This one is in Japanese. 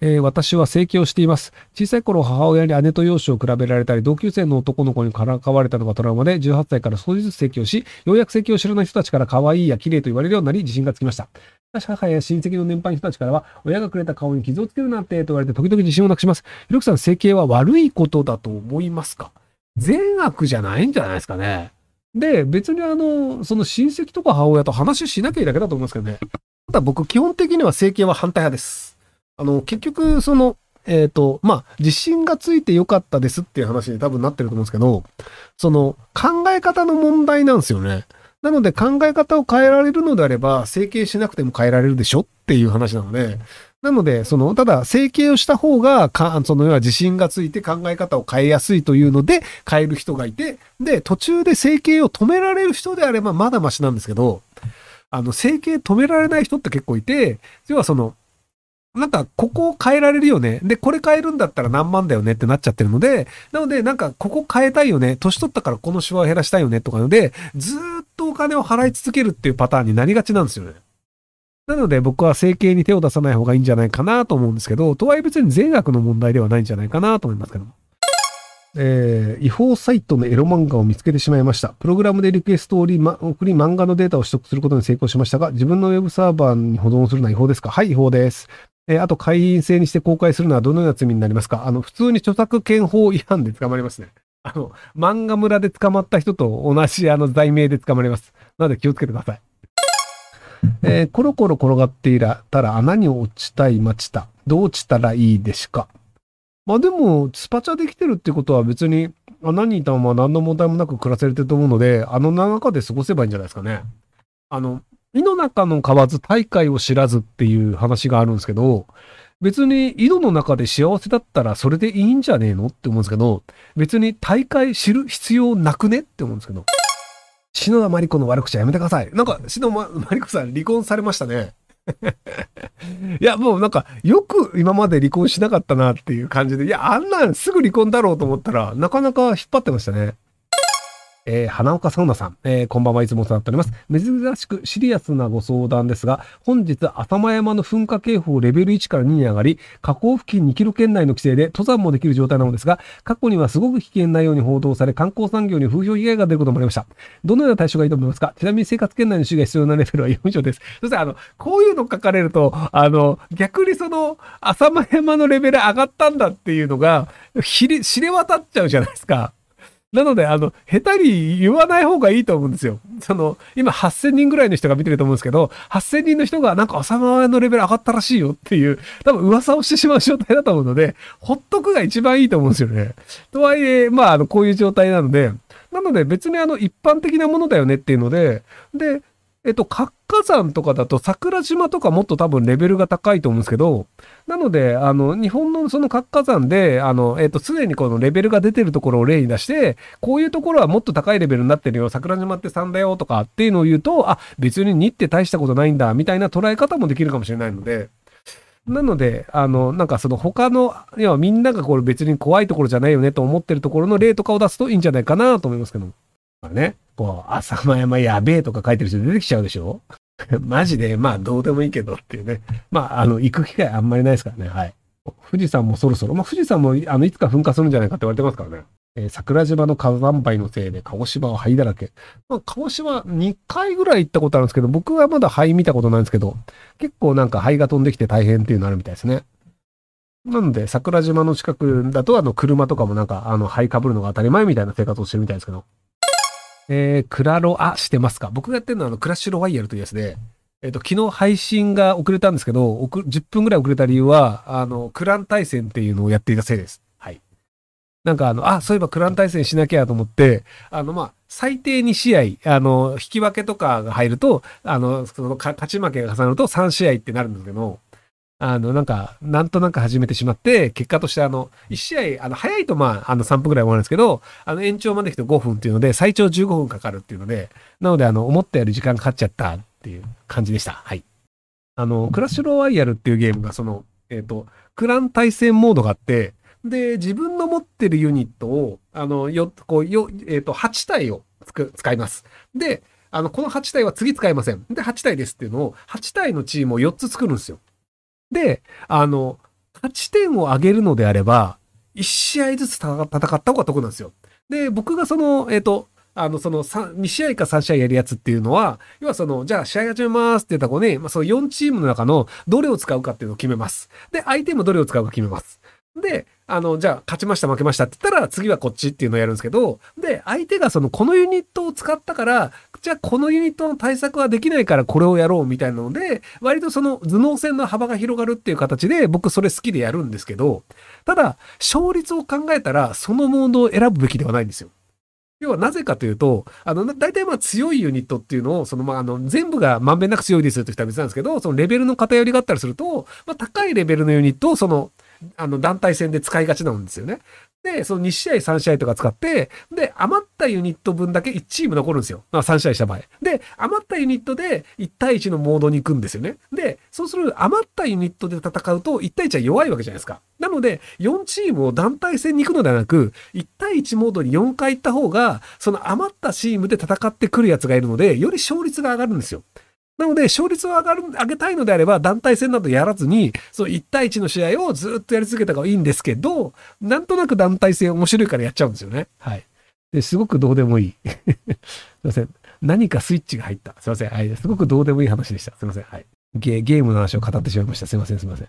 えー私は整形をしています。小さい頃母親に姉と容姿を比べられたり、同級生の男の子にからかわれたのがトラウマで、18歳から少しずつ整形をし、ようやく整形を知らない人たちから可愛いや綺麗と言われるようになり、自信がつきました。社会や親戚の年配の人たちからは、親がくれた顔に傷をつけるなんてと言われて、時々自信をなくします。ひろきさん、整形は悪いことだと思いますか？善悪じゃないんじゃないですかね。で、別にあの、その親戚とか母親と話しなきゃいいだけだと思いますけどね。ただ僕、基本的には整形は反対派です。あの、結局、その、えっ、と、まあ、自信がついてよかったですっていう話に多分なってると思うんですけど、その、考え方の問題なんですよね。なので、考え方を変えられるのであれば、整形しなくても変えられるでしょっていう話なので、なので、その、ただ、整形をした方が、か、その、要は自信がついて考え方を変えやすいというので、変える人がいて、で、途中で整形を止められる人であれば、まだマシなんですけど、あの、整形止められない人って結構いて、要はその、なんか、ここを変えられるよね。で、これ変えるんだったら何万だよねってなっちゃってるので、なので、なんか、ここ変えたいよね。年取ったからこのシワを減らしたいよねとかので、ずーっとお金を払い続けるっていうパターンになりがちなんですよね。なので、僕は整形に手を出さない方がいいんじゃないかなと思うんですけど、とはいえ別に善悪の問題ではないんじゃないかなと思いますけども。えー違法サイトのエロ漫画を見つけてしまいました。プログラムでリクエストをり、ま、送り漫画のデータを取得することに成功しましたが、自分のウェブサーバーに保存するのは違法ですか？はい、違法です。えーあと、会員制にして公開するのはどのような罪になりますか？あの、普通に著作権法違反で捕まりますね。あの、漫画村で捕まった人と同じあの罪名で捕まります。なので気をつけてください。えーコロコロ転がっていらたら穴に落ちたい待ちた。どう落ちたらいいでしか？まあでも、スパチャできてるってことは別に穴にいたまま何の問題もなく暮らせれてると思うので、あの中で過ごせばいいんじゃないですかね。あの、井の中の蛙大海を知らずっていう話があるんですけど、別に井戸の中で幸せだったらそれでいいんじゃねえのって思うんですけど、別に大海知る必要なくねって思うんですけど。篠田麻里子の悪口はやめてください。なんか、篠田麻里子さん離婚されましたね。いや、もうなんか、よく今まで離婚しなかったなっていう感じで、いや、あんなんすぐ離婚だろうと思ったら、なかなか引っ張ってましたね。えー花岡サウナさん、えーこんばんはいつもお世話になっております。珍しくシリアスなご相談ですが、本日、浅間山の噴火警報レベル1から2に上がり、河口付近2キロ圏内の規制で登山もできる状態なのですが、過去にはすごく危険なように報道され、観光産業に風評被害が出ることもありました。どのような対処がいいと思いますか？ちなみに生活圏内の主が必要なレベルは4以上です。そして、あの、こういうの書かれると、あの、逆にその、浅間山のレベル上がったんだっていうのが、知れ渡っちゃうじゃないですか。なので、あの、下手に言わない方がいいと思うんですよ。その、今8000人ぐらいの人が見てると思うんですけど、8000人の人がなんか浅間のレベル上がったらしいよっていう、多分噂をしてしまう状態だと思うので、ほっとくが一番いいと思うんですよね。とはいえ、まあ、あの、こういう状態なので、なので別にあの、一般的なものだよねっていうので、で、えっと、活火山とかだと桜島とかもっと多分レベルが高いと思うんですけど、なので、あの、日本のその活火山で、あの、えっと、すでにこのレベルが出てるところを例に出して、こういうところはもっと高いレベルになってるよ、桜島って3だよとかっていうのを言うと、あ、別に2って大したことないんだ、みたいな捉え方もできるかもしれないので、なので、あの、なんかその他の、要はみんながこれ別に怖いところじゃないよねと思ってるところの例とかを出すといいんじゃないかなと思いますけども。ね、こう、浅間山やべえとか書いてる人出てきちゃうでしょ？マジで、まあどうでもいいけどっていうね。まあ、あの、行く機会あんまりないですからね。はい。富士山もそろそろ、まあ富士山もあのいつか噴火するんじゃないかって言われてますからね。えー桜島の火山灰のせいで鹿児島は灰だらけ。まあ、鹿児島2回ぐらい行ったことあるんですけど、僕はまだ灰見たことないんですけど、結構なんか灰が飛んできて大変っていうのあるみたいですね。なので、桜島の近くだと、あの、車とかもなんか、あの、灰かぶるのが当たり前みたいな生活をしてるみたいですけど。えー、クラロ、あ、してますか？僕がやってるのは、あの、クラッシュロワイヤルというやつで、えっ、と、昨日配信が遅れたんですけど、遅10分ぐらい遅れた理由は、あの、クラン対戦っていうのをやっていたせいです。はい。なんかあの、あ、そういえばクラン対戦しなきゃと思って、あの、まあ、最低2試合、あの、引き分けとかが入ると、あの、そのか勝ち負けが重なると3試合ってなるんですけど、あの、なんか、なんとなく始めてしまって、結果としてあの、1試合、あの、早いとまあ、あの、3分ぐらい終わるんですけど、あの、延長まで来て5分っていうので、最長15分かかるっていうので、なので、あの、思ったより時間かかっちゃったっていう感じでした。はい。あの、クラッシュロワイヤルっていうゲームが、その、えっ、と、クラン対戦モードがあって、で、自分の持ってるユニットを、あの、よ、こう、よ、えっ、と、8体をつく、使います。で、あの、この8体は次使いません。で、8体ですっていうのを、8体のチームを4つ作るんですよ。で、あの、勝ち点を上げるのであれば、1試合ずつ戦った方が得なんですよ。で、僕がその、えっ、と、あの、その2試合か3試合やるやつっていうのは、要はその、じゃあ試合始めますって言ったらこうね、まあ、その4チームの中のどれを使うかっていうのを決めます。で、相手もどれを使うか決めます。で、あの、じゃあ、勝ちました、負けましたって言ったら、次はこっちっていうのをやるんですけど、で、相手がその、このユニットを使ったから、じゃあ、このユニットの対策はできないから、これをやろうみたいなので、割とその、頭脳戦の幅が広がるっていう形で、僕それ好きでやるんですけど、ただ、勝率を考えたら、そのモードを選ぶべきではないんですよ。要はなぜかというと、あの、大体まあ強いユニットっていうのを、そのまああの、全部がまんべんなく強いですという人は別なんですけど、そのレベルの偏りがあったりすると、まあ高いレベルのユニットをその、あの、団体戦で使いがちなんですよね。で、その2試合、3試合とか使って、で、余ったユニット分だけ1チーム残るんですよ。まあ3試合した場合。で、余ったユニットで1対1のモードに行くんですよね。で、そうする余ったユニットで戦うと1対1は弱いわけじゃないですか。なので、4チームを団体戦に行くのではなく、1対1モードに4回行った方が、その余ったチームで戦ってくるやつがいるので、より勝率が上がるんですよ。なので、勝率を上がる、上げたいのであれば、団体戦などやらずに、そう1対1の試合をずっとやり続けた方がいいんですけど、なんとなく団体戦面白いからやっちゃうんですよね。はい。で、すごくどうでもいい。すいません。何かスイッチが入った。すいません。はい。すごくどうでもいい話でした。すいません。はい。ゲゲームの話を語ってしまいました。すいません、すいません。